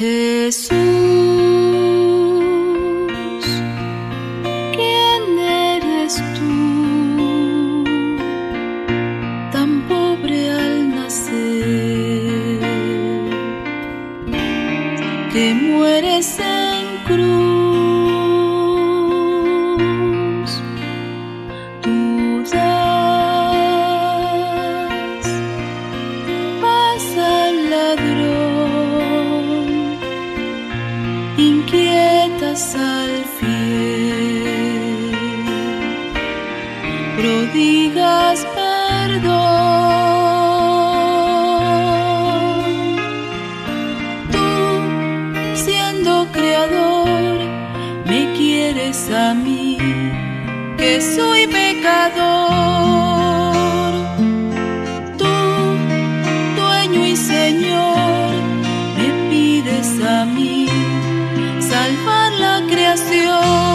예수. prodigas perdón. Tú, siendo creador, me quieres a mí, que soy pecador. Tú, dueño y señor, me pides a mí salvar la creación.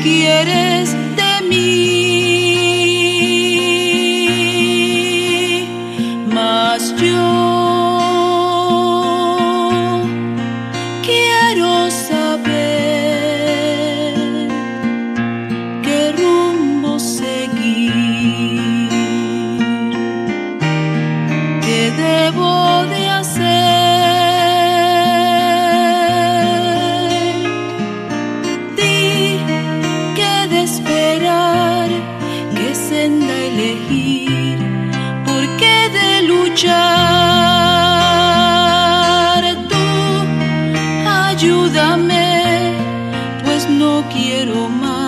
quiere escuchar. Tú ayúdame, pues no quiero más.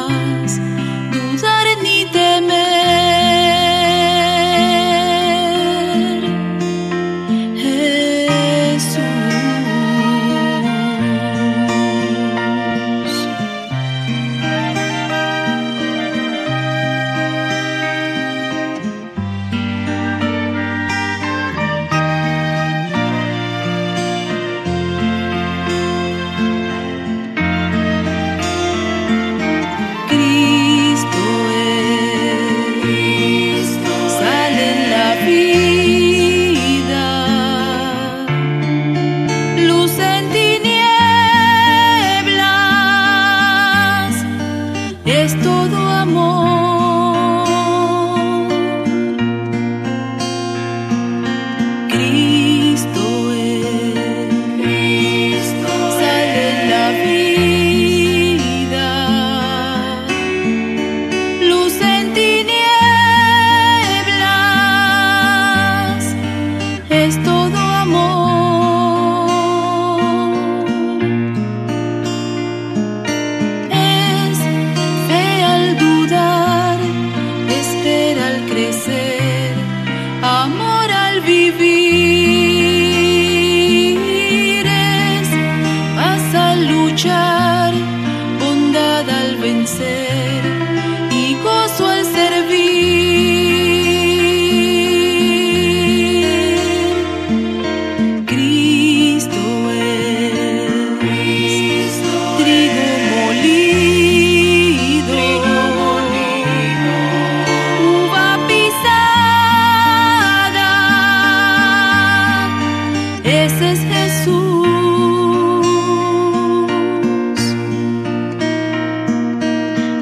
Ese es Jesús.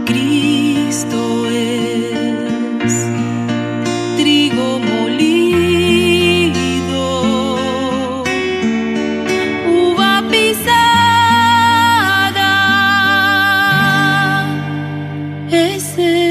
Cristo es trigo molido, uva pisada. Ese